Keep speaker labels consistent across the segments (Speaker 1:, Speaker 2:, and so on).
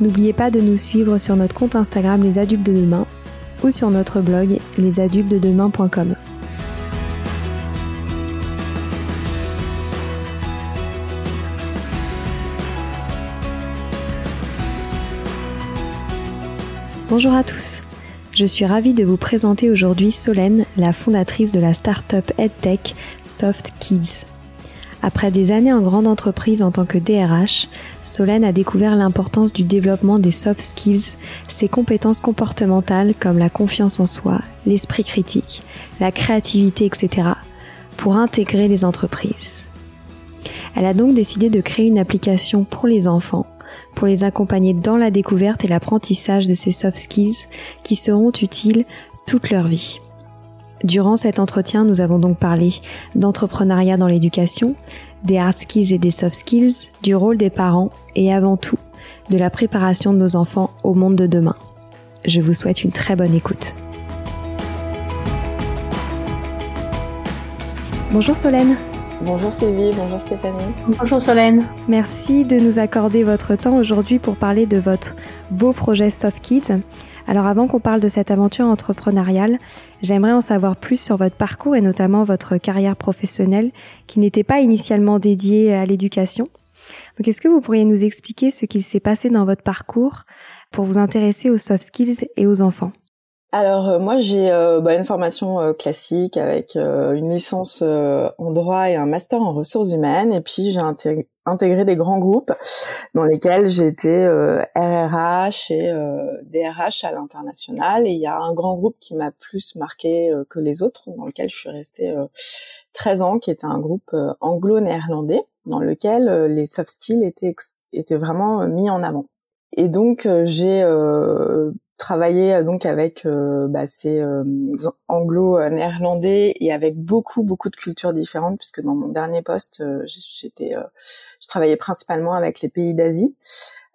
Speaker 1: N'oubliez pas de nous suivre sur notre compte Instagram Les Adultes de Demain ou sur notre blog lesadultesdedemain.com. Bonjour à tous. Je suis ravie de vous présenter aujourd'hui Solène, la fondatrice de la start-up EdTech Soft Kids. Après des années en grande entreprise en tant que DRH, Solène a découvert l'importance du développement des soft skills, ses compétences comportementales comme la confiance en soi, l'esprit critique, la créativité, etc., pour intégrer les entreprises. Elle a donc décidé de créer une application pour les enfants, pour les accompagner dans la découverte et l'apprentissage de ces soft skills qui seront utiles toute leur vie. Durant cet entretien, nous avons donc parlé d'entrepreneuriat dans l'éducation, des hard skills et des soft skills, du rôle des parents et avant tout de la préparation de nos enfants au monde de demain. Je vous souhaite une très bonne écoute. Bonjour Solène.
Speaker 2: Bonjour Sylvie, bonjour Stéphanie.
Speaker 3: Bonjour Solène.
Speaker 1: Merci de nous accorder votre temps aujourd'hui pour parler de votre beau projet Soft Kids. Alors avant qu'on parle de cette aventure entrepreneuriale, j'aimerais en savoir plus sur votre parcours et notamment votre carrière professionnelle qui n'était pas initialement dédiée à l'éducation. Donc est-ce que vous pourriez nous expliquer ce qu'il s'est passé dans votre parcours pour vous intéresser aux soft skills et aux enfants?
Speaker 2: Alors euh, moi j'ai euh, bah, une formation euh, classique avec une licence en droit et un master en ressources humaines et puis j'ai intégré, des grands groupes dans lesquels j'ai été RRH et DRH à l'international et il y a un grand groupe qui m'a plus marqué que les autres dans lequel je suis restée 13 ans qui était un groupe anglo-néerlandais dans lequel les soft skills étaient étaient vraiment mis en avant. Et donc j'ai travailler euh, donc avec euh, bah, ces euh, anglo-néerlandais et avec beaucoup beaucoup de cultures différentes puisque dans mon dernier poste j'étais je travaillais principalement avec les pays d'Asie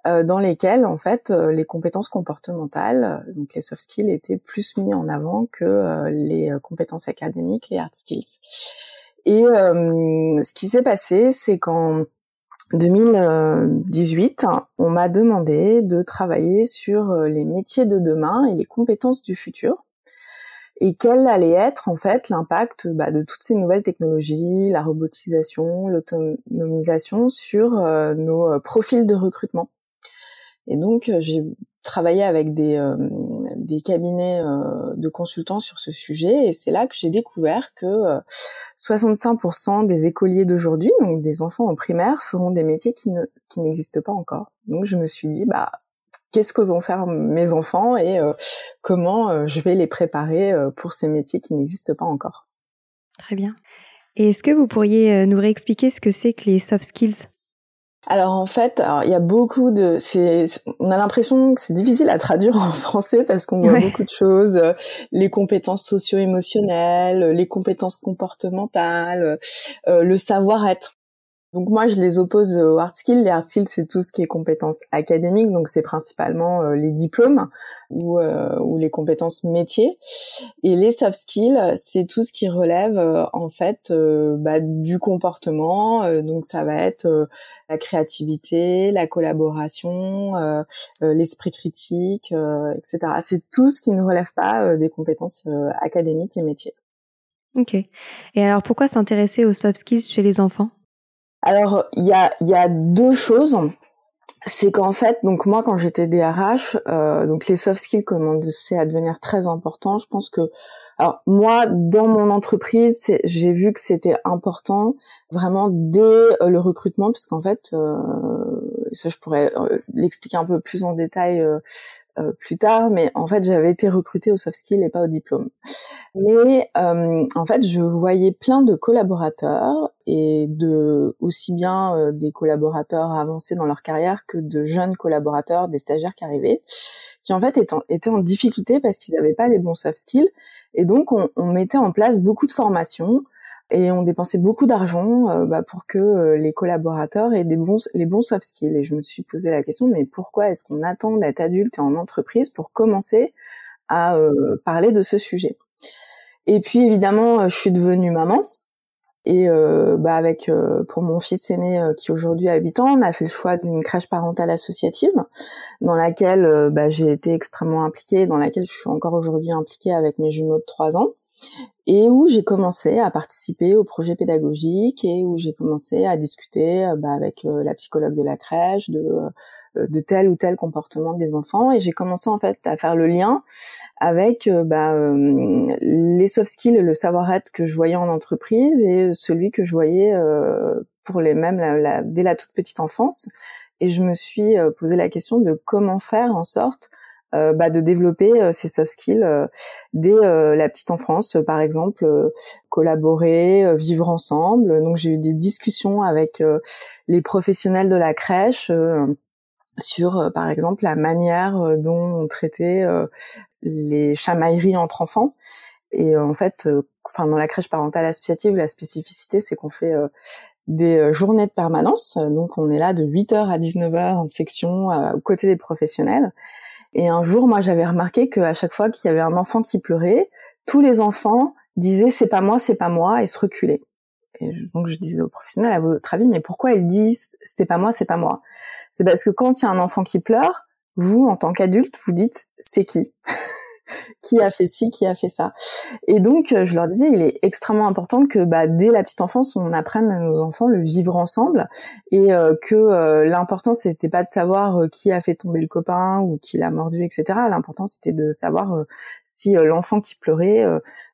Speaker 2: dans lesquels en fait les compétences comportementales donc les soft skills étaient plus mis en avant que les compétences académiques les hard skills. Et ce qui s'est passé c'est qu'en 2018, on m'a demandé de travailler sur euh, les métiers de demain et les compétences du futur et quel allait être en fait l'impact bah, de toutes ces nouvelles technologies, la robotisation, l'autonomisation sur euh, nos euh, profils de recrutement. Et donc j'ai travaillé avec des, des cabinets euh, de consultants sur ce sujet et c'est là que j'ai découvert que 65% euh, des écoliers d'aujourd'hui, donc des enfants en primaire, feront des métiers qui ne qui n'existent pas encore. Donc je me suis dit bah qu'est-ce que vont faire mes enfants et euh, comment je vais les préparer pour ces métiers qui n'existent pas encore.
Speaker 1: Très bien. Et est-ce que vous pourriez nous réexpliquer ce que c'est que les soft skills?
Speaker 2: Alors en fait, il y a beaucoup de, c'est, on a l'impression que c'est difficile à traduire en français parce qu'on voit beaucoup de choses, euh, les compétences socio-émotionnelles, les compétences comportementales, euh, le savoir-être. Donc moi, je les oppose aux hard skills. Les hard skills, c'est tout ce qui est compétences académiques, donc c'est principalement euh, les diplômes ou, euh, ou, les compétences métiers. Et les soft skills, c'est tout ce qui relève euh, en fait bah, du comportement. donc ça va être la créativité, la collaboration, l'esprit critique, etc. C'est tout ce qui ne relève pas des compétences académiques et métiers.
Speaker 1: Ok. Et alors pourquoi s'intéresser aux soft skills chez les enfants?
Speaker 2: Alors, il y a, y a deux choses. C'est qu'en fait, donc moi, quand j'étais DRH, euh, donc les soft skills commençaient à devenir très importants. Je pense que, alors moi, dans mon entreprise, j'ai vu que c'était important vraiment dès euh, le recrutement, puisqu'en fait, euh, ça je pourrais l'expliquer un peu plus en détail euh, plus tard, mais en fait j'avais été recrutée au soft skill et pas au diplôme. Mais euh, en fait je voyais plein de collaborateurs et de aussi bien euh, des collaborateurs avancés dans leur carrière que de jeunes collaborateurs, des stagiaires qui arrivaient, qui en fait étaient en, étaient en difficulté parce qu'ils n'avaient pas les bons soft skills et donc on, on mettait en place beaucoup de formations et on dépensait beaucoup d'argent euh, bah, pour que euh, les collaborateurs aient des bons les bons soft skills. Et je me suis posé la question mais pourquoi est-ce qu'on attend d'être adulte et en entreprise pour commencer à euh, parler de ce sujet? Et puis évidemment je suis devenue maman. Et bah avec pour mon fils aîné qui aujourd'hui a 8 ans on a fait le choix d'une crèche parentale associative dans laquelle bah, j'ai été extrêmement impliquée dans laquelle je suis encore aujourd'hui impliquée avec mes jumeaux de 3 ans et où j'ai commencé à participer au projet pédagogique et où j'ai commencé à discuter euh, bah, avec euh, la psychologue de la crèche de euh, de tel ou tel comportement des enfants. Et j'ai commencé en fait à faire le lien avec bah, les soft skills le savoir-être que je voyais en entreprise et celui que je voyais pour les mêmes dès la toute petite enfance. Et je me suis posé la question de comment faire en sorte euh, bah, de développer euh, ces soft skills euh, dès la petite enfance, par exemple, collaborer, vivre ensemble. Donc j'ai eu des discussions avec les professionnels de la crèche sur, par exemple, la manière dont on traitait les chamailleries entre enfants. Et en fait, enfin dans la crèche parentale associative, la spécificité, c'est qu'on fait des journées de permanence. Donc on est là de 8h à 19h en section aux côtés des professionnels. Et un jour, moi, j'avais remarqué qu'à chaque fois qu'il y avait un enfant qui pleurait, tous les enfants disaient c'est pas moi, c'est pas moi et se reculaient. Et donc je disais au professionnel, à votre avis, mais pourquoi ils disent c'est pas moi, c'est pas moi? C'est parce que quand il y a un enfant qui pleure, vous, en tant qu'adulte, vous dites c'est qui? Qui a fait ci, qui a fait ça. Et donc, euh, je leur disais, il est extrêmement important que bah, dès la petite enfance, on apprenne à nos enfants le vivre ensemble et euh, que euh, l'important, c'était pas de savoir qui a fait tomber le copain ou qui l'a mordu, etc. L'important, c'était de savoir si l'enfant qui pleurait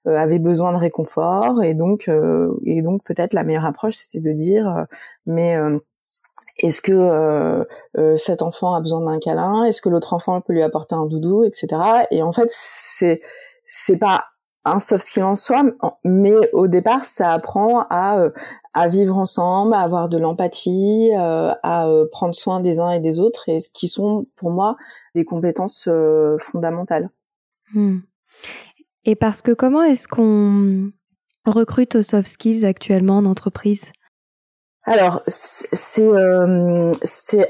Speaker 2: avait besoin de réconfort et donc et donc peut-être la meilleure approche, c'était de dire mais est-ce que euh, euh, cet enfant a besoin d'un câlin? Est-ce que l'autre enfant peut lui apporter un doudou, etc. Et en fait, c'est c'est pas un soft skill en soi, mais au départ, ça apprend à euh, à vivre ensemble, à avoir de l'empathie, à prendre soin des uns et des autres, et qui sont pour moi des compétences fondamentales.
Speaker 1: Hmm. Et parce que comment est-ce qu'on recrute aux soft skills actuellement en entreprise?
Speaker 2: Alors c'est euh,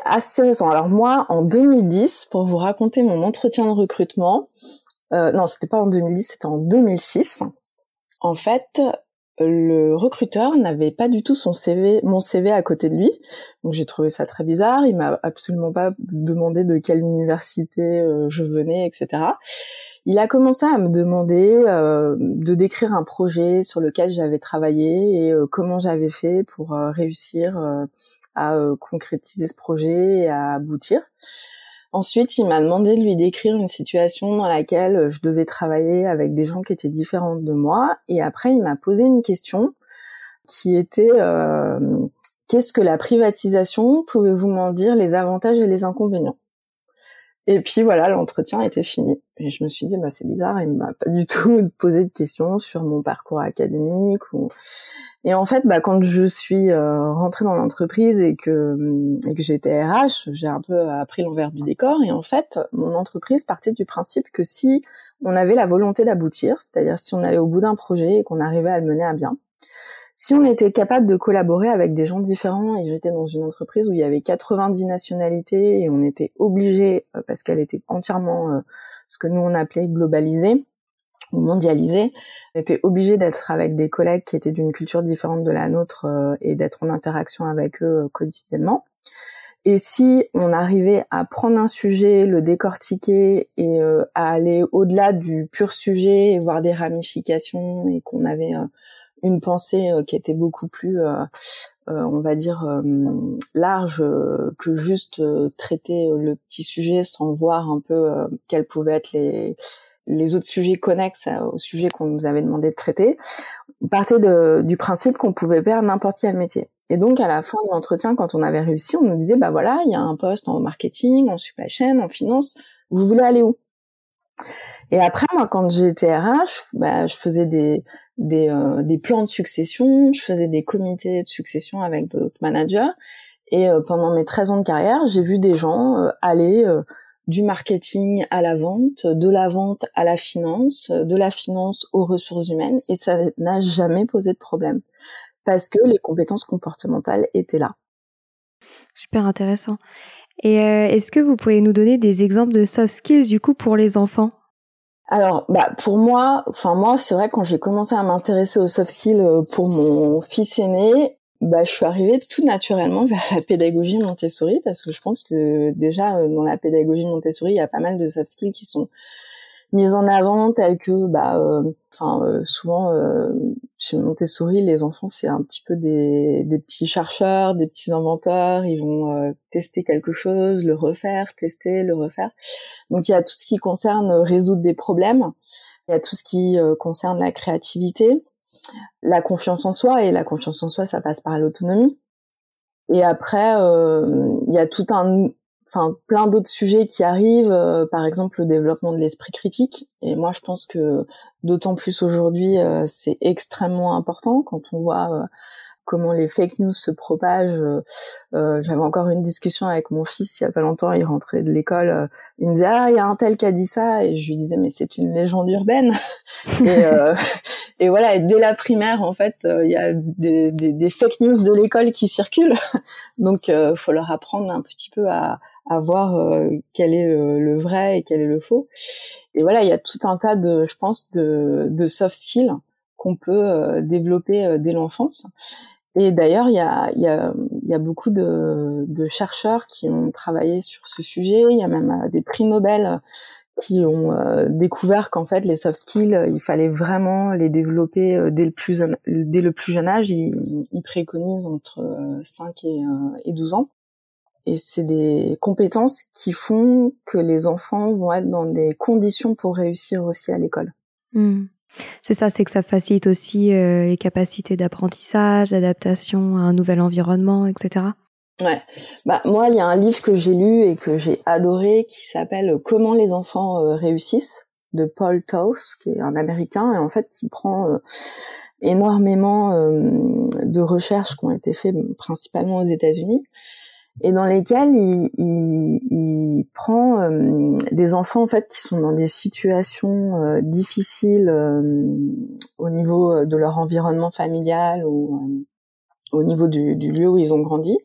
Speaker 2: assez récent. Alors moi en 2010 pour vous raconter mon entretien de recrutement, euh, non c'était pas en 2010 c'était en 2006. En fait le recruteur n'avait pas du tout son CV, mon CV à côté de lui, donc j'ai trouvé ça très bizarre. Il m'a absolument pas demandé de quelle université euh, je venais, etc il a commencé à me demander euh, de décrire un projet sur lequel j'avais travaillé et euh, comment j'avais fait pour euh, réussir à concrétiser ce projet et à aboutir. Ensuite, il m'a demandé de lui décrire une situation dans laquelle je devais travailler avec des gens qui étaient différents de moi. Et après, il m'a posé une question qui était qu'est-ce que la privatisation? Pouvez-vous m'en dire les avantages et les inconvénients? Et puis voilà, l'entretien était fini. Et je me suis dit, bah c'est bizarre, il m'a pas du tout posé de questions sur mon parcours académique. Ou... Et en fait, bah, quand je suis euh, rentrée dans l'entreprise et que, et que j'étais RH, j'ai un peu appris l'envers du décor. Et en fait, mon entreprise partait du principe que si on avait la volonté d'aboutir, c'est-à-dire si on allait au bout d'un projet et qu'on arrivait à le mener à bien, si on était capable de collaborer avec des gens différents, et j'étais dans une entreprise où il y avait 90 nationalités et on était obligé, euh, parce qu'elle était entièrement euh, ce que nous on appelait globalisée ou mondialisée, on était obligé d'être avec des collègues qui étaient d'une culture différente de la nôtre euh, et d'être en interaction avec eux quotidiennement. Et si on arrivait à prendre un sujet, le décortiquer et à aller au-delà du pur sujet, et voir des ramifications et qu'on avait une pensée euh, qui était beaucoup plus, euh, euh, on va dire, large que juste traiter le petit sujet sans voir un peu quels pouvaient être les les autres sujets connexes au sujet qu'on nous avait demandé de traiter. partait du principe qu'on pouvait faire n'importe quel métier. Et donc à la fin de l'entretien, quand on avait réussi, on nous disait bah voilà, il y a un poste en marketing, en supply chain, en finance. Vous voulez aller où? Et après moi, quand j'étais RH, bah, je faisais des des, euh, des plans de succession, je faisais des comités de succession avec d'autres managers. Et euh, pendant mes 13 ans de carrière, j'ai vu des gens euh, aller du marketing à la vente, de la vente à la finance, de la finance aux ressources humaines, et ça n'a jamais posé de problème parce que les compétences comportementales étaient là.
Speaker 1: Super intéressant. Et euh, est-ce que vous pouvez nous donner des exemples de soft skills du coup pour les enfants?
Speaker 2: Alors, bah pour moi, enfin moi, c'est vrai quand j'ai commencé à m'intéresser aux soft skills euh, pour mon fils aîné, bah, je suis arrivée tout naturellement vers la pédagogie Montessori parce que je pense que déjà euh, dans la pédagogie Montessori, il y a pas mal de soft skills qui sont mises en avant telles que bah euh, enfin euh, souvent chez Montessori les enfants c'est un petit peu des, des petits chercheurs des petits inventeurs. Ils vont tester quelque chose le refaire tester le refaire. Donc il y a tout ce qui concerne résoudre des problèmes. Il y a tout ce qui concerne la créativité. La confiance en soi et la confiance en soi ça passe par l'autonomie. Et après euh, il y a tout un enfin plein d'autres sujets qui arrivent euh, par exemple le développement de l'esprit critique. Et moi je pense que d'autant plus aujourd'hui euh, c'est extrêmement important quand on voit comment les fake news se propagent. Euh, euh, J'avais encore une discussion avec mon fils il y a pas longtemps, il rentrait de l'école, euh, il me disait ah il y a un tel qui a dit ça. Et je lui disais mais c'est une légende urbaine. Et, euh, et, voilà et dès la primaire en fait il y a des, des, des, fake news de l'école qui circulent. Donc euh, faut leur apprendre un petit peu à, à voir quel est le, le, vrai et quel est le faux et voilà il y a tout un tas de je pense de, de soft skills qu'on peut développer dès l'enfance et d'ailleurs, il y a, y, a, y a, beaucoup de, de, chercheurs qui ont travaillé sur ce sujet. Il y a même euh, des prix Nobel qui ont euh, découvert qu'en fait les soft skills, il fallait vraiment les développer euh, dès le plus dès le plus jeune âge. Ils, ils préconisent entre 5 et, et 12 ans. Et c'est des compétences qui font que les enfants vont être dans des conditions pour réussir aussi à l'école.
Speaker 1: Mmh. C'est ça, c'est que ça facilite aussi euh, les capacités d'apprentissage, d'adaptation à un nouvel environnement, etc.
Speaker 2: Ouais. Bah moi, il y a un livre que j'ai lu et que j'ai adoré qui s'appelle Comment les enfants euh, réussissent de Paul Toth, qui est un Américain et en fait qui prend euh, énormément de recherches qui ont été faites principalement aux États-Unis et dans lesquels il, il, il prend euh, des enfants en fait qui sont dans des situations euh, difficiles euh, au niveau de leur environnement familial ou au niveau du, du, lieu où ils ont grandi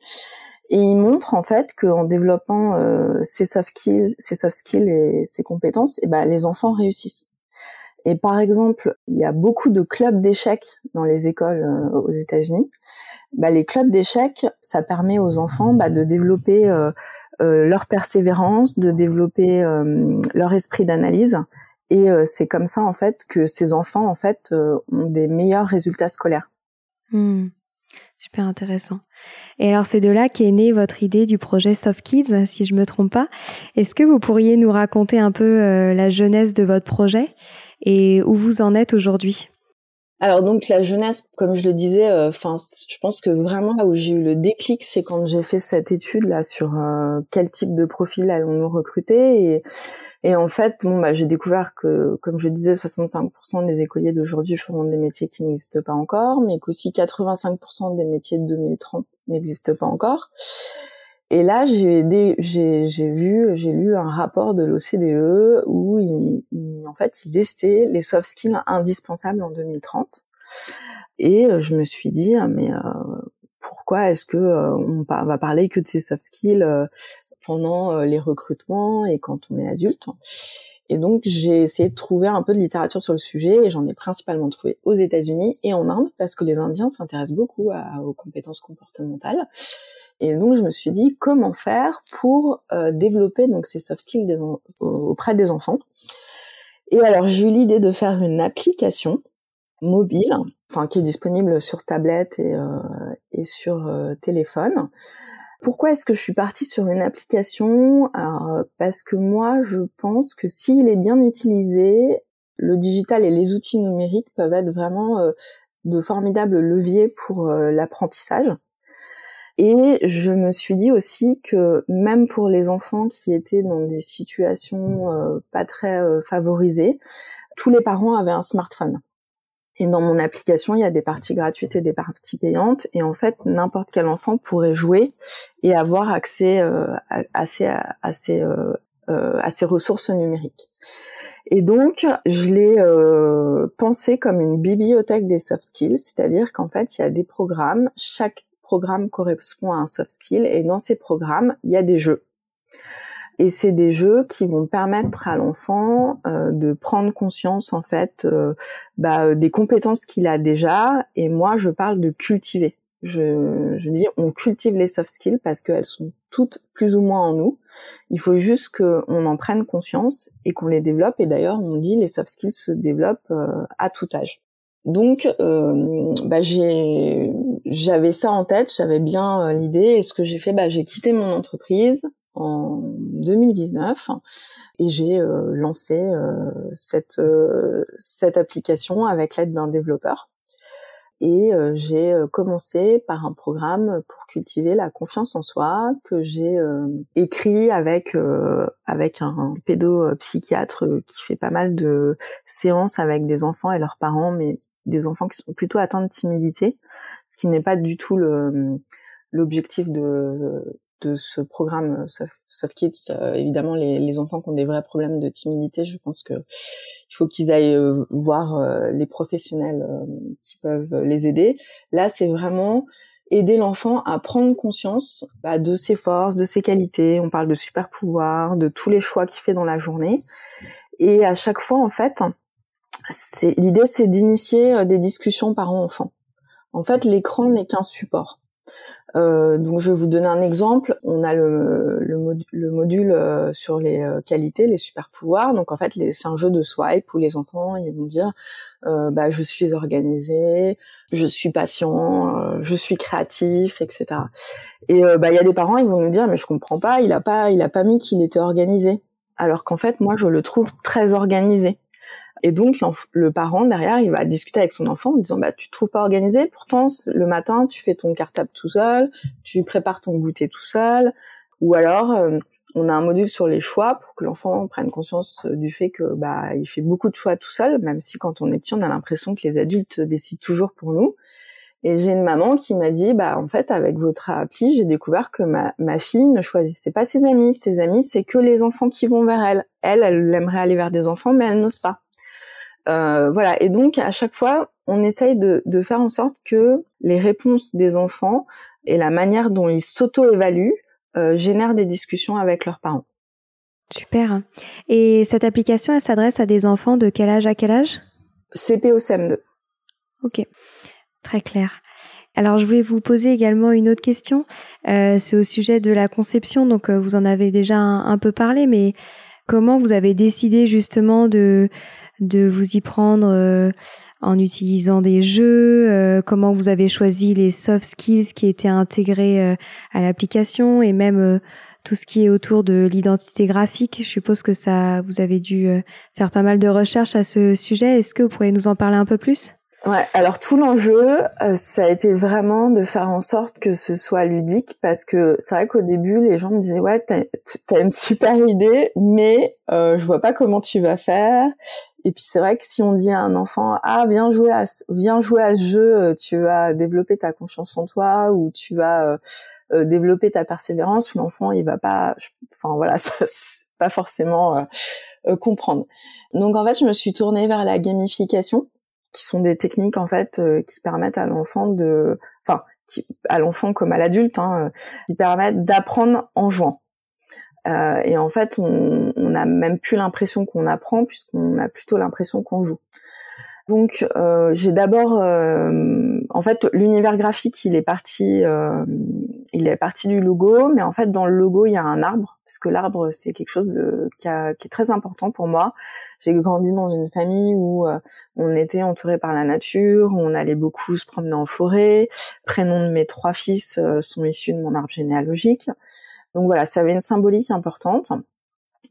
Speaker 2: et il montre en fait qu'en développant ces soft skills, ces soft skills et ces compétences, et eh ben les enfants réussissent. Et par exemple, il y a beaucoup de clubs d'échecs dans les écoles aux États-Unis bah, les clubs d'échecs, ça permet aux enfants bah, de développer euh, euh, leur persévérance, de développer euh, leur esprit d'analyse. Et c'est comme ça en fait que ces enfants en fait ont des meilleurs résultats scolaires.
Speaker 1: Hmm. Super intéressant. Et alors c'est de là qu'est née votre idée du projet Soft Kids, si je me trompe pas. Est-ce que vous pourriez nous raconter un peu la jeunesse de votre projet? Et où vous en êtes aujourd'hui?
Speaker 2: Alors donc la jeunesse, comme je le disais, euh, enfin, je pense que vraiment là où j'ai eu le déclic, c'est quand j'ai fait cette étude là sur euh, quel type de profil allons-nous recruter et, et en fait, bon, bah, j'ai découvert que, comme je disais, 65% des écoliers d'aujourd'hui feront des métiers qui n'existent pas encore, mais qu'aussi 85% des métiers de 2030 n'existent pas encore. Et là, j'ai vu, j'ai lu un rapport de l'OCDE où il, en fait, il listait les soft skills indispensables en 2030. Et euh, je me suis dit, ah, mais euh, pourquoi est-ce que euh, on va parler que de ces soft skills pendant les recrutements et quand on est adulte? Et donc, j'ai essayé de trouver un peu de littérature sur le sujet et j'en ai principalement trouvé aux États-Unis et en Inde parce que les Indiens s'intéressent beaucoup aux compétences comportementales. Et donc je me suis dit comment faire pour euh, développer donc ces soft skills auprès des enfants? Et alors j'ai eu l'idée de faire une application mobile, enfin qui est disponible sur tablette et, euh, sur euh, téléphone. Pourquoi est-ce que je suis partie sur une application? Parce que moi je pense que s'il est bien utilisé, le digital et les outils numériques peuvent être vraiment de formidables leviers pour l'apprentissage. Et je me suis dit aussi que même pour les enfants qui étaient dans des situations pas très favorisées, tous les parents avaient un smartphone. Et dans mon application, il y a des parties gratuites et des parties payantes. Et en fait, n'importe quel enfant pourrait jouer et avoir accès euh, à, ces, à, euh, euh, à ces ressources numériques. Et donc, je l'ai euh, pensé comme une bibliothèque des soft skills, c'est-à-dire qu'en fait, il y a des programmes. Chaque programme correspond à un soft skill, et dans ces programmes, il y a des jeux. Et c'est des jeux qui vont permettre à l'enfant euh, de prendre conscience en fait euh, bah, euh, des compétences qu'il a déjà. Et moi, je parle de cultiver. Je, je dis on cultive les soft skills parce qu'elles sont toutes plus ou moins en nous. Il faut juste qu'on en prenne conscience et qu'on les développe. Et d'ailleurs, on dit les soft skills se développent à tout âge. Donc, euh, bah, j'avais ça en tête, j'avais bien l'idée. Et ce que j'ai fait, bah, j'ai quitté mon entreprise en 2019 et j'ai euh, lancé euh, euh, cette application avec l'aide d'un développeur et j'ai commencé par un programme pour cultiver la confiance en soi que j'ai écrit avec avec un pédopsychiatre qui fait pas mal de séances avec des enfants et leurs parents mais des enfants qui sont plutôt atteints de timidité ce qui n'est pas du tout le l'objectif de de ce programme euh, Soft, Kids, euh, évidemment, les, les, enfants qui ont des vrais problèmes de timidité, je pense que il faut qu'ils aillent euh, voir les professionnels qui peuvent les aider. Là, c'est vraiment aider l'enfant à prendre conscience bah, de ses forces, de ses qualités. On parle de super pouvoirs, de tous les choix qu'il fait dans la journée. Et à chaque fois, en fait, l'idée, c'est d'initier des discussions parents-enfants. En fait, l'écran n'est qu'un support. Euh, donc je vais vous donner un exemple. On a le, le, module euh, sur les euh, qualités, les super pouvoirs. Donc en fait, c'est un jeu de swipe où les enfants ils vont dire euh, bah, je suis organisé, je suis patient, je suis créatif, etc. Et bah il y a des parents ils vont nous dire mais je comprends pas, il a pas il a pas mis qu'il était organisé. Alors qu'en fait moi je le trouve très organisé. Et donc le parent derrière, il va discuter avec son enfant en disant bah tu te trouves pas organisé, pourtant le matin tu fais ton cartable tout seul, tu prépares ton goûter tout seul, ou alors euh, on a un module sur les choix pour que l'enfant prenne conscience euh, du fait que bah il fait beaucoup de choix tout seul, même si quand on est petit on a l'impression que les adultes décident toujours pour nous. Et j'ai une maman qui m'a dit, bah en fait avec votre appli, j'ai découvert que ma, ma fille ne choisissait pas ses amis. Ses amis, c'est que les enfants qui vont vers elle. Elle, elle aimerait aller vers des enfants, mais elle n'ose pas. Euh, voilà. Et donc à chaque fois, on essaye de, faire en sorte que les réponses des enfants et la manière dont ils s'auto-évaluent euh, génèrent des discussions avec leurs parents.
Speaker 1: Super. Et cette application, elle s'adresse à des enfants de quel âge à quel âge?
Speaker 2: CP au CM2.
Speaker 1: Ok, très clair. Alors, je voulais vous poser également une autre question. Euh, c'est au sujet de la conception. Donc, vous en avez déjà un, peu parlé, mais comment vous avez décidé justement de de vous y prendre euh, en utilisant des jeux, euh, comment vous avez choisi les soft skills qui étaient intégrés euh, à l'application et même tout ce qui est autour de l'identité graphique. Je suppose que ça, vous avez dû faire pas mal de recherches à ce sujet. Est-ce que vous pourriez nous en parler un peu plus?
Speaker 2: Ouais, alors tout l'enjeu, ça a été vraiment de faire en sorte que ce soit ludique parce que c'est vrai qu'au début, les gens me disaient ouais, t'as as une super idée, mais euh, je vois pas comment tu vas faire. Et puis c'est vrai que si on dit à un enfant ah viens jouer à viens jouer à ce jeu, euh, tu vas développer ta confiance en toi ou tu vas euh, euh, développer ta persévérance, l'enfant il va pas, enfin voilà, ça pas forcément comprendre. Donc en fait je me suis tournée vers la gamification, qui sont des techniques en fait qui permettent à l'enfant de, enfin à l'enfant comme à l'adulte, hein, qui permettent d'apprendre en jouant. Euh, et en fait, on, on a même plus l'impression qu'on apprend puisqu'on a plutôt l'impression qu'on joue. Donc, euh, j'ai d'abord, euh, en fait, l'univers graphique, il est parti, euh, il est parti du logo, mais en fait, dans le logo, il y a un arbre, parce que l'arbre, c'est quelque chose de qui, a, qui, est très important pour moi. J'ai grandi dans une famille où euh, on était entouré par la nature, on allait beaucoup se promener en forêt. Prénom de mes trois fils euh, sont issus de mon arbre généalogique. Donc voilà, ça avait une symbolique importante.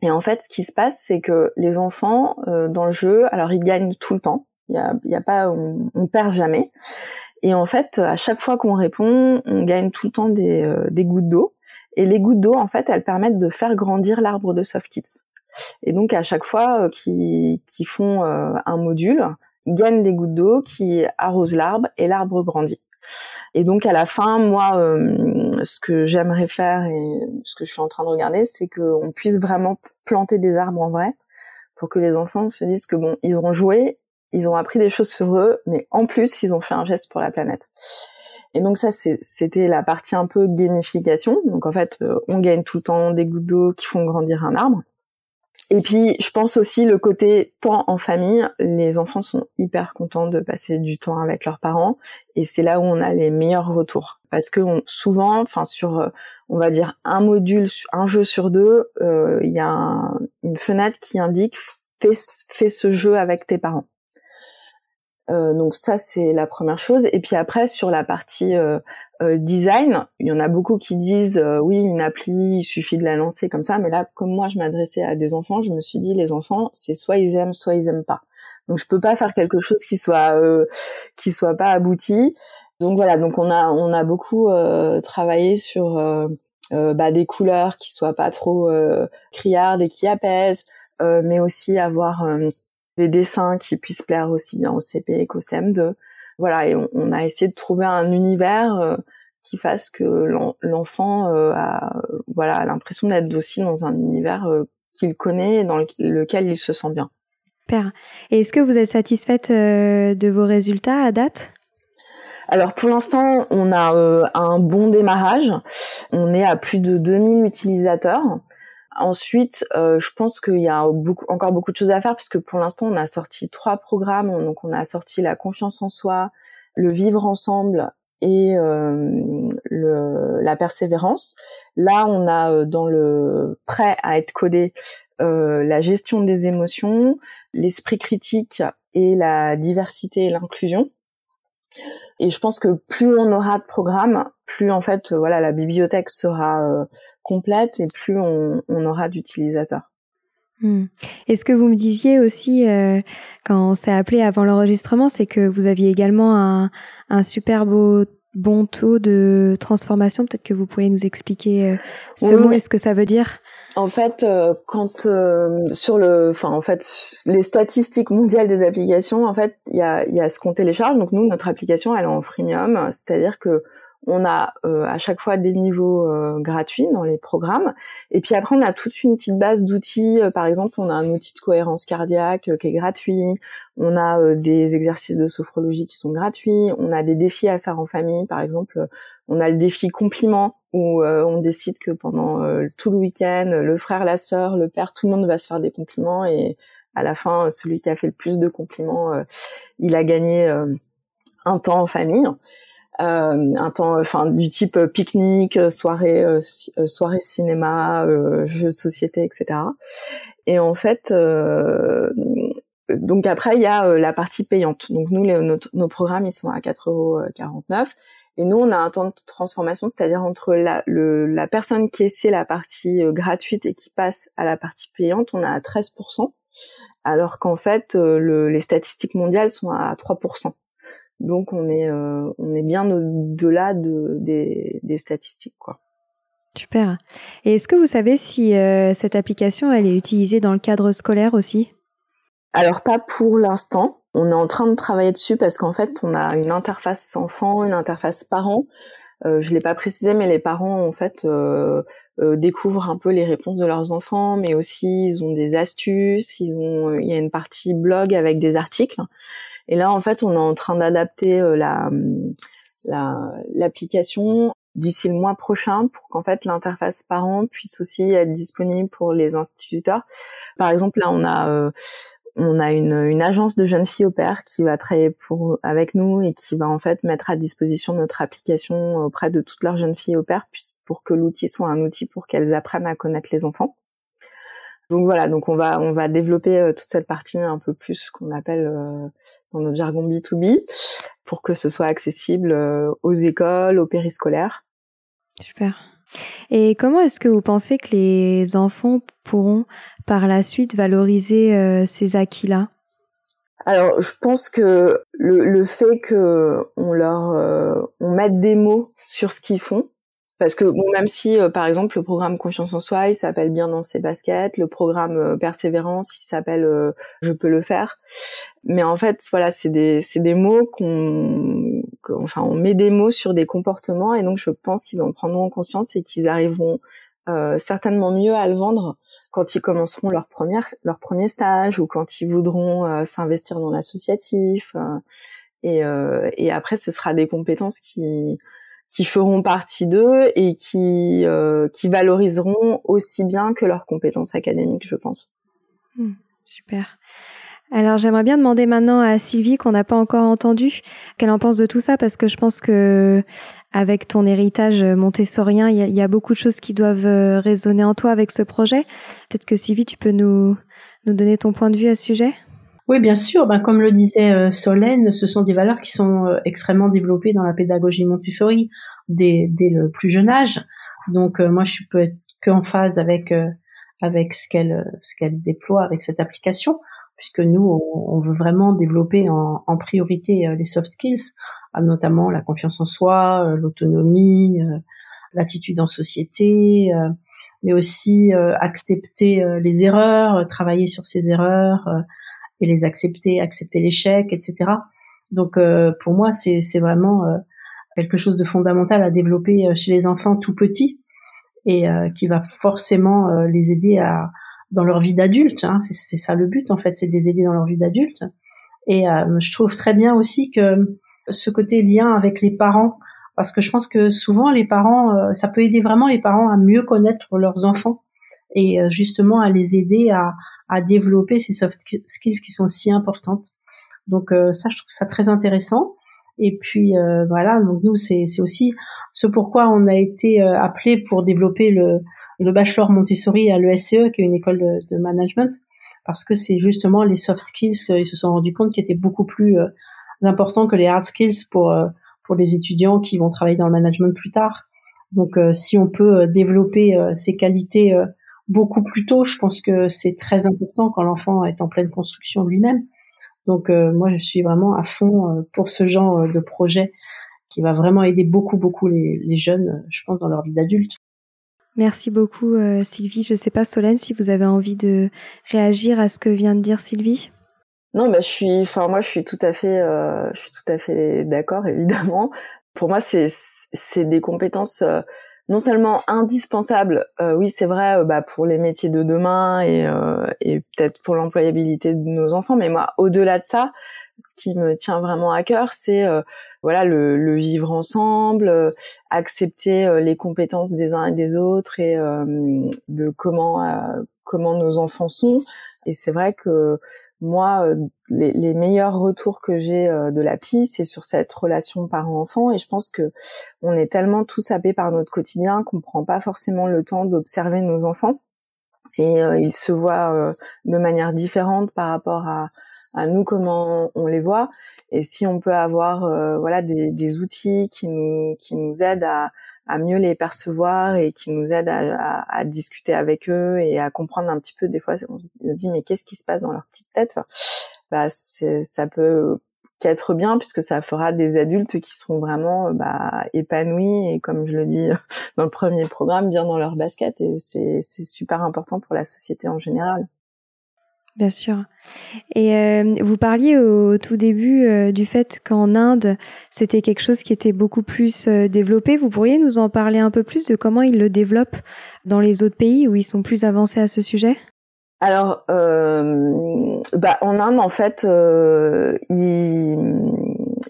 Speaker 2: Et en fait, ce qui se passe, c'est que les enfants euh, dans le jeu, alors ils gagnent tout le temps. Il y a, y a pas, on, on, perd jamais. Et en fait, à chaque fois qu'on répond, on gagne tout le temps des, euh, des gouttes d'eau. Et les gouttes d'eau, en fait, elles permettent de faire grandir l'arbre de SoftKits. Et donc, à chaque fois euh, qu'ils font euh, un module, ils gagnent des gouttes d'eau qui arrosent l'arbre et l'arbre grandit. Et donc, à la fin, moi, ce que j'aimerais faire et ce que je suis en train de regarder, c'est qu'on puisse vraiment planter des arbres en vrai pour que les enfants se disent que bon, ils ont joué ils ont appris des choses sur eux, mais en plus, ils ont fait un geste pour la planète. Et donc ça, c'était la partie un peu gamification. Donc en fait, euh, on gagne tout le temps des gouttes d'eau qui font grandir un arbre. Et puis, je pense aussi le côté temps en famille. Les enfants sont hyper contents de passer du temps avec leurs parents, et c'est là où on a les meilleurs retours. Parce que souvent, enfin sur, euh, on va dire un module, un jeu sur deux, euh, il y a une fenêtre qui indique fais, ce jeu avec tes parents. Euh, donc ça c'est la première chose. Et puis après sur la partie euh, euh, design, il y en a beaucoup qui disent oui une appli il suffit de la lancer comme ça. Mais là comme moi je m'adressais à des enfants, je me suis dit les enfants c'est soit ils aiment soit ils aiment pas. Donc je peux pas faire quelque chose qui soit qui soit pas abouti. Donc voilà donc on a on a beaucoup travaillé sur bah, des couleurs qui soient pas trop criardes et qui apaisent, mais aussi avoir des dessins qui puissent plaire aussi bien au CP qu'au CM2. Voilà, et on, a essayé de trouver un univers euh, qui fasse que l'enfant euh, a voilà l'impression d'être aussi dans un univers euh, qu'il connaît et dans lequel il se sent bien.
Speaker 1: Père, et est-ce que vous êtes satisfaite de vos résultats à date?
Speaker 2: Alors pour l'instant, on a un bon démarrage. On est à plus de 2000 utilisateurs. Ensuite, euh, je pense qu'il y a beaucoup, encore beaucoup de choses à faire puisque pour l'instant, on a sorti trois programmes. Donc, on a sorti la confiance en soi, le vivre ensemble et euh, la persévérance. Là, on a euh, dans le prêt à être codé euh, la gestion des émotions, l'esprit critique et la diversité et l'inclusion. Et je pense que plus on aura de programmes, plus en fait, voilà, la bibliothèque sera complète et plus on, aura d'utilisateurs.
Speaker 1: Hmm. Et ce que vous me disiez aussi euh, quand on s'est appelé avant l'enregistrement, c'est que vous aviez également un, un super beau bon taux de transformation? Peut-être que vous pourriez nous expliquer euh, ce mot et ce que ça veut dire?
Speaker 2: En fait, euh, quand sur le, enfin en fait, les statistiques mondiales des applications, en fait, il y a, y a ce qu'on télécharge. Donc nous, notre application, elle est en freemium, c'est-à-dire que on a euh, à chaque fois des niveaux euh, gratuits dans les programmes. Et puis après, on a toute une petite base d'outils. Euh, par exemple, on a un outil de cohérence cardiaque qui est gratuit. On a des exercices de sophrologie qui sont gratuits. On a des défis à faire en famille. Par exemple, on a le défi compliment où on décide que pendant tout le week-end, le frère, la sœur, le père, tout le monde va se faire des compliments. Et à la fin, celui qui a fait le plus de compliments, il a gagné un temps en famille. Euh, un temps, enfin du type euh, pique-nique, euh, soirée, soirée cinéma, jeux de société, etc. Et en fait, donc après il y a la partie payante. Donc nous, nos, programmes ils sont à 4,49 et nous on a un temps de transformation, c'est-à-dire entre la, personne qui essaie la partie gratuite et qui passe à la partie payante, on a à 13%, alors qu'en fait le, les statistiques mondiales sont à 3%. Donc on est euh, bien au-delà de, des, statistiques quoi.
Speaker 1: Super. Et est-ce que vous savez si euh, cette application elle est utilisée dans le cadre scolaire aussi?
Speaker 2: Alors pas pour l'instant. On est en train de travailler dessus parce qu'en fait on a une interface enfant, une interface parent. Euh, je l'ai pas précisé, mais les parents en fait euh, euh, découvrent un peu les réponses de leurs enfants, mais aussi ils ont des astuces. Ils ont, il y a une partie blog avec des articles. Et là, en fait, on est en train d'adapter euh, la l'application d'ici le mois prochain pour qu'en fait l'interface parent puisse aussi être disponible pour les instituteurs. Par exemple, là, on a euh, on a une, agence de jeunes filles au père qui va travailler pour avec nous et qui va en fait mettre à disposition notre application auprès de toutes leurs jeunes filles au père pour que l'outil soit un outil pour qu'elles apprennent à connaître les enfants. Donc voilà, donc on va on va développer euh, toute cette partie un peu plus qu'on appelle dans notre jargon B2B, pour que ce soit accessible euh, aux écoles, aux périscolaires.
Speaker 1: Super. Et comment est-ce que vous pensez que les enfants pourront par la suite valoriser euh, ces acquis-là?
Speaker 2: Alors, je pense que le, fait que on leur euh, on mette des mots sur ce qu'ils font, parce que bon, même si euh, par exemple le programme confiance en soi, il s'appelle bien dans ses baskets, le programme euh, persévérance, il s'appelle je peux le faire, mais en fait voilà, c'est des c'est des mots qu'on enfin on met des mots sur des comportements et donc je pense qu'ils en prendront conscience et qu'ils arriveront certainement mieux à le vendre quand ils commenceront leur première leur premier stage ou quand ils voudront euh, s'investir dans l'associatif euh, et, euh, et après ce sera des compétences qui qui feront partie d'eux et qui qui valoriseront aussi bien que leurs compétences académiques je pense.
Speaker 1: Mmh, super. Alors j'aimerais bien demander maintenant à Sylvie qu'on n'a pas encore entendu qu'elle en pense de tout ça parce que je pense que avec ton héritage montessorien, il y, a, il y a beaucoup de choses qui doivent euh, résonner en toi avec ce projet. Peut-être que Sylvie, tu peux nous, nous donner ton point de vue à ce sujet?
Speaker 3: Oui, bien sûr. Ben, comme le disait euh, Solène, ce sont des valeurs qui sont euh, extrêmement développées dans la pédagogie Montessori dès, dès le plus jeune âge. Donc, moi, je peux être que en phase avec avec ce qu'elle ce qu'elle déploie avec cette application puisque nous, on, veut vraiment développer en, en priorité euh, les soft skills, euh, notamment la confiance en soi, euh, l'autonomie, l'attitude en société, mais aussi accepter les erreurs, travailler sur ces erreurs et les accepter, accepter l'échec, etc. Donc pour moi, c'est vraiment quelque chose de fondamental à développer chez les enfants tout petits et qui va forcément les aider à, dans leur vie d'adulte. Hein. C'est ça le but en fait, c'est de les aider dans leur vie d'adulte. Et euh, je trouve très bien aussi que ce côté lien avec les parents, parce que je pense que souvent les parents, euh, ça peut aider vraiment les parents à mieux connaître leurs enfants et euh, justement à les aider à, à, développer ces soft skills qui sont si importantes. Donc ça, je trouve ça très intéressant. Et puis voilà, donc nous c'est aussi ce pourquoi on a été appelé pour développer le le bachelor Montessori à l'ESCE, qui est une école de, management, parce que c'est justement les soft skills qu'ils se sont rendus compte qui étaient beaucoup plus euh, importants que les hard skills pour euh, pour les étudiants qui vont travailler dans le management plus tard. Donc, euh, si on peut développer ces qualités beaucoup plus tôt, je pense que c'est très important quand l'enfant est en pleine construction lui-même. Donc, moi, je suis vraiment à fond pour ce genre de projet qui va vraiment aider beaucoup, beaucoup les, les jeunes, je pense, dans leur vie d'adulte.
Speaker 1: Merci beaucoup euh, Sylvie. Je ne sais pas Solène si vous avez envie de réagir à ce que vient de dire Sylvie.
Speaker 2: Non, bah, je suis, enfin moi je suis tout à fait, euh, je suis tout à fait d'accord évidemment. Pour moi c'est c'est des compétences euh, non seulement indispensables, oui c'est vrai, bah, pour les métiers de demain et et peut-être pour l'employabilité de nos enfants, mais moi au-delà de ça, ce qui me tient vraiment à cœur, c'est voilà le, le, vivre ensemble, euh, accepter euh, les compétences des uns et des autres et euh, de comment comment nos enfants sont. Et c'est vrai que moi, les, les, meilleurs retours que j'ai de la PI, c'est sur cette relation parent-enfant. Et je pense que on est tellement tous happés par notre quotidien qu'on prend pas forcément le temps d'observer nos enfants. Et ils se voient de manière différente par rapport à, à nous comment on les voit et si on peut avoir euh, voilà des, des, outils qui nous qui nous aident à, à mieux les percevoir et qui nous aident à, discuter avec eux et à comprendre un petit peu des fois on se dit mais qu'est-ce qui se passe dans leur petite tête? Bah ça peut qu'être bien puisque ça fera des adultes qui seront vraiment bah, épanouis et comme je le dis dans le premier programme bien dans leur basket et c'est super important pour la société en général.
Speaker 1: Bien sûr. Et euh, vous parliez au tout début euh, du fait qu'en Inde, c'était quelque chose qui était beaucoup plus euh, développé. Vous pourriez nous en parler un peu plus de comment ils le développent dans les autres pays où ils sont plus avancés à ce sujet?
Speaker 2: Alors, bah, en Inde, en fait, ils,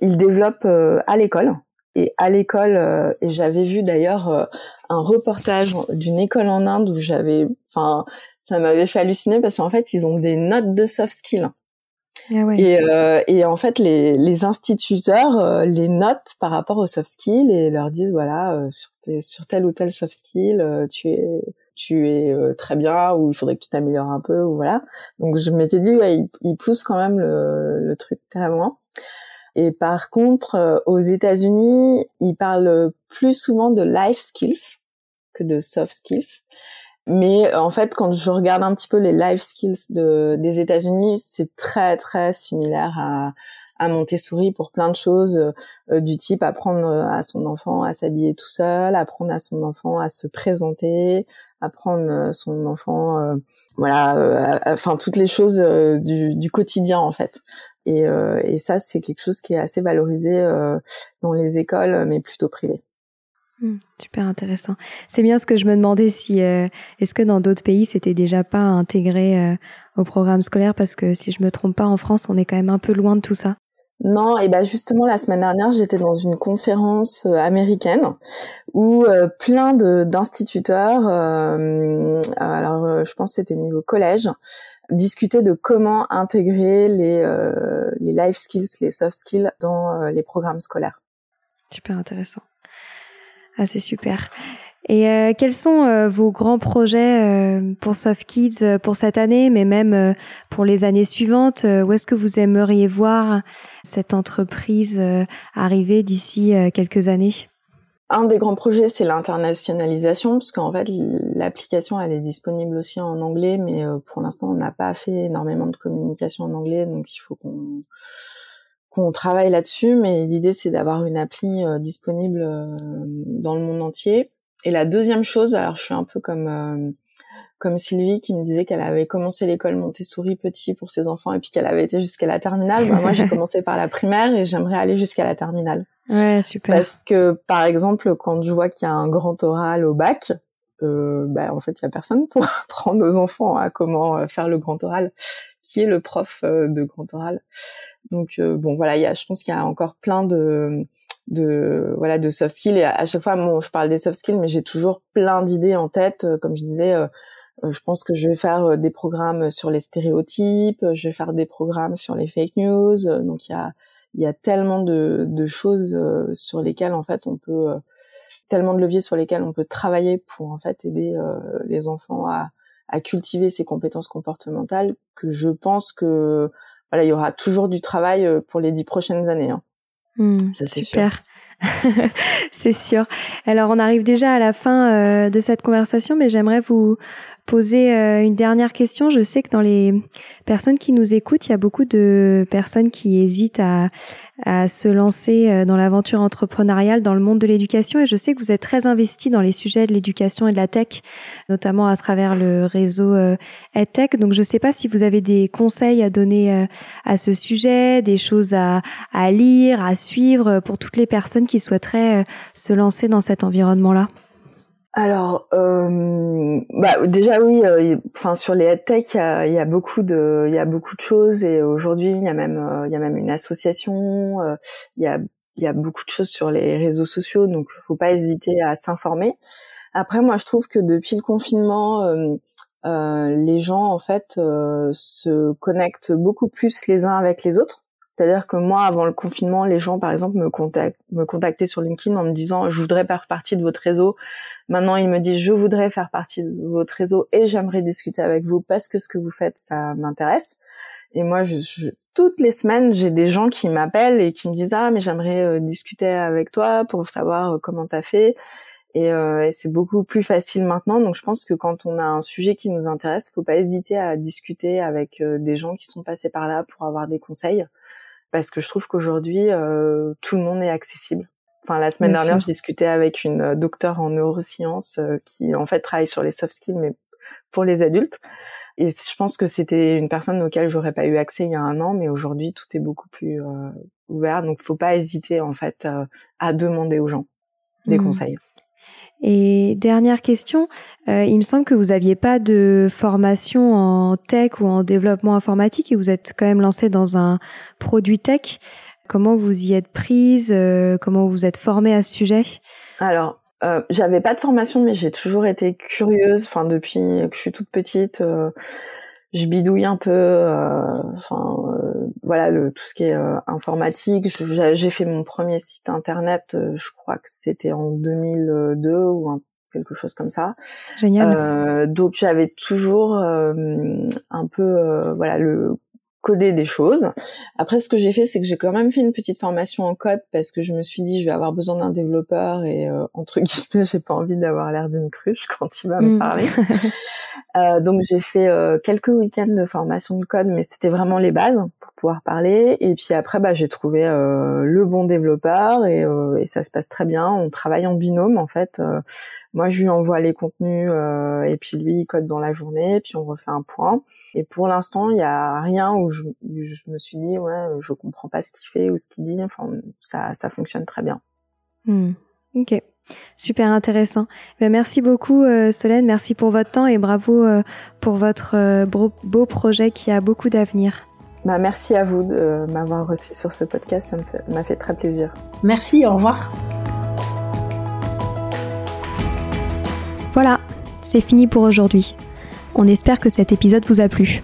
Speaker 2: ils développent à l'école. Et à l'école, et j'avais vu d'ailleurs un reportage d'une école en Inde où j'avais, enfin, ça m'avait fait halluciner parce qu'en fait, ils ont des notes de soft skills. Ah ouais. et, euh, et, en fait, les, les instituteurs euh, les notent par rapport aux soft skills et leur disent voilà euh, sur, sur tel ou tel soft skill, euh, tu es tu es très bien ou il faudrait que tu t'améliores un peu ou voilà. Donc je m'étais dit ouais, ils, ils poussent quand même le, le truc très loin. Et par contre, aux États-Unis, ils parlent plus souvent de life skills que de soft skills. Mais en fait, quand je regarde un petit peu les life skills de, des États-Unis, c'est très très similaire à, à Montessori pour plein de choses euh, du type apprendre à son enfant à s'habiller tout seul, apprendre à son enfant à se présenter, apprendre son enfant, voilà, enfin toutes les choses du, du, quotidien en fait. Et, et ça, c'est quelque chose qui est assez valorisé dans les écoles, mais plutôt privées.
Speaker 1: Mmh, super intéressant. C'est bien ce que je me demandais si euh, est-ce que dans d'autres pays c'était déjà pas intégré euh, au programme scolaire? Parce que si je me trompe pas en France on est quand même un peu loin de tout ça.
Speaker 2: Non, et ben justement la semaine dernière j'étais dans une conférence euh, américaine où plein de d'instituteurs, alors je pense que c'était niveau collège, discutaient de comment intégrer les les life skills, les soft skills dans les programmes scolaires.
Speaker 1: Super intéressant. Ah, c'est super. Et euh, quels sont euh, vos grands projets euh, pour Soft Kids pour cette année, mais même pour les années suivantes Où est-ce que vous aimeriez voir cette entreprise arriver d'ici quelques années?
Speaker 2: Un des grands projets, c'est l'internationalisation, parce qu'en fait, l'application, elle est disponible aussi en anglais, mais pour l'instant, on n'a pas fait énormément de communication en anglais, donc il faut qu'on qu'on travaille là-dessus, mais l'idée c'est d'avoir une appli euh, disponible euh, dans le monde entier. Et la deuxième chose, alors je suis un peu comme euh, comme Sylvie qui me disait qu'elle avait commencé l'école Montessori petit pour ses enfants et puis qu'elle avait été jusqu'à la terminale. Bah, moi, j'ai commencé par la primaire et j'aimerais aller jusqu'à la terminale.
Speaker 1: Ouais, super.
Speaker 2: Parce que, par exemple, quand je vois qu'il y a un grand oral au bac, euh, bah, en fait, il y a personne pour apprendre aux enfants à comment faire le grand oral. Qui est le prof de grand oral donc euh, bon voilà, y a, je pense qu'il y a encore plein de de voilà de soft skills et à, chaque fois bon, je parle des soft skills mais j'ai toujours plein d'idées en tête euh, comme je disais euh, je pense que je vais faire des programmes sur les stéréotypes, je vais faire des programmes sur les fake news. Donc il y a il y a tellement de, de choses sur lesquelles en fait on peut tellement de leviers sur lesquels on peut travailler pour en fait aider les enfants à, à cultiver ces compétences comportementales que je pense que voilà, il y aura toujours du travail euh, pour les dix prochaines années. Hein.
Speaker 1: Hmm, Ça c'est super. c'est sûr. Alors on arrive déjà à la fin euh, de cette conversation, mais j'aimerais vous poser euh, une dernière question. Je sais que dans les personnes qui nous écoutent, il y a beaucoup de personnes qui hésitent à, se lancer euh, dans l'aventure entrepreneuriale dans le monde de l'éducation et je sais que vous êtes très investi dans les sujets de l'éducation et de la tech, notamment à travers le réseau EdTech. Donc je ne sais pas si vous avez des conseils à donner à ce sujet, des choses à lire, à suivre pour toutes les personnes qui souhaiteraient se lancer dans cet environnement-là?
Speaker 2: Alors, euh, bah, déjà oui, euh, enfin sur les headtech, il y a, beaucoup de, il y a beaucoup de choses et aujourd'hui il y a même, euh, il y a même une association, il y a, il y a beaucoup de choses sur les réseaux sociaux, donc faut pas hésiter à s'informer. Après, moi je trouve que depuis le confinement, les gens en fait se connectent beaucoup plus les uns avec les autres. C'est-à-dire que moi, avant le confinement, les gens, par exemple, me, contactaient sur LinkedIn en me disant, je voudrais faire partie de votre réseau. Maintenant, ils me disent, je voudrais faire partie de votre réseau et j'aimerais discuter avec vous parce que ce que vous faites, ça m'intéresse. Et moi, je, toutes les semaines, j'ai des gens qui m'appellent et qui me disent, ah, mais j'aimerais euh, discuter avec toi pour savoir euh, comment t'as fait. Et, euh, et c'est beaucoup plus facile maintenant. Donc, je pense que quand on a un sujet qui nous intéresse, faut pas hésiter à discuter avec des gens qui sont passés par là pour avoir des conseils parce que je trouve qu'aujourd'hui euh, tout le monde est accessible. Enfin, la semaine dernière, je discutais avec une euh, docteure en neurosciences euh, qui en fait travaille sur les soft skills, mais pour les adultes. Et je pense que c'était une personne auquel j'aurais pas eu accès il y a un an, mais aujourd'hui tout est beaucoup plus ouvert. Donc, faut pas hésiter en fait à demander aux gens des mmh. conseils.
Speaker 1: Et dernière question, euh, il me semble que vous n'aviez pas de formation en tech ou en développement informatique et vous êtes quand même lancé dans un produit tech. Comment vous y êtes prise euh, Comment vous êtes formée à ce sujet?
Speaker 2: Alors, euh, j'avais pas de formation, mais j'ai toujours été curieuse. Enfin, depuis que je suis toute petite, je bidouille un peu, euh, enfin euh, voilà le tout ce qui est euh, informatique. J'ai fait mon premier site internet, je crois que c'était en 2002 ou un, quelque chose comme ça.
Speaker 1: Génial.
Speaker 2: donc j'avais toujours un peu voilà le coder des choses. Après, ce que j'ai fait, c'est que j'ai quand même fait une petite formation en code parce que je me suis dit, je vais avoir besoin d'un développeur et euh, entre guillemets, j'ai pas envie d'avoir l'air d'une cruche quand il va me mm. parler. euh, donc, j'ai fait euh, quelques week-ends de formation de code, mais c'était vraiment les bases pour pouvoir parler. Et puis après, bah, j'ai trouvé euh, le bon développeur et, et, ça se passe très bien. On travaille en binôme, en fait. moi, je lui envoie les contenus et puis lui, il code dans la journée, puis on refait un point. Et pour l'instant, il y a rien où je, me suis dit ouais je comprends pas ce qu'il fait ou ce qu'il dit. Enfin ça ça fonctionne très bien.
Speaker 1: Hmm. ok. Super intéressant. Ben, merci beaucoup euh, Solène. Merci pour votre temps et bravo euh, pour votre euh, beau, projet qui a beaucoup d'avenir.
Speaker 2: Bah, merci à vous de m'avoir reçu sur ce podcast. Ça m'a fait, fait très plaisir.
Speaker 3: Merci au revoir.
Speaker 1: Voilà c'est fini pour aujourd'hui. On espère que cet épisode vous a plu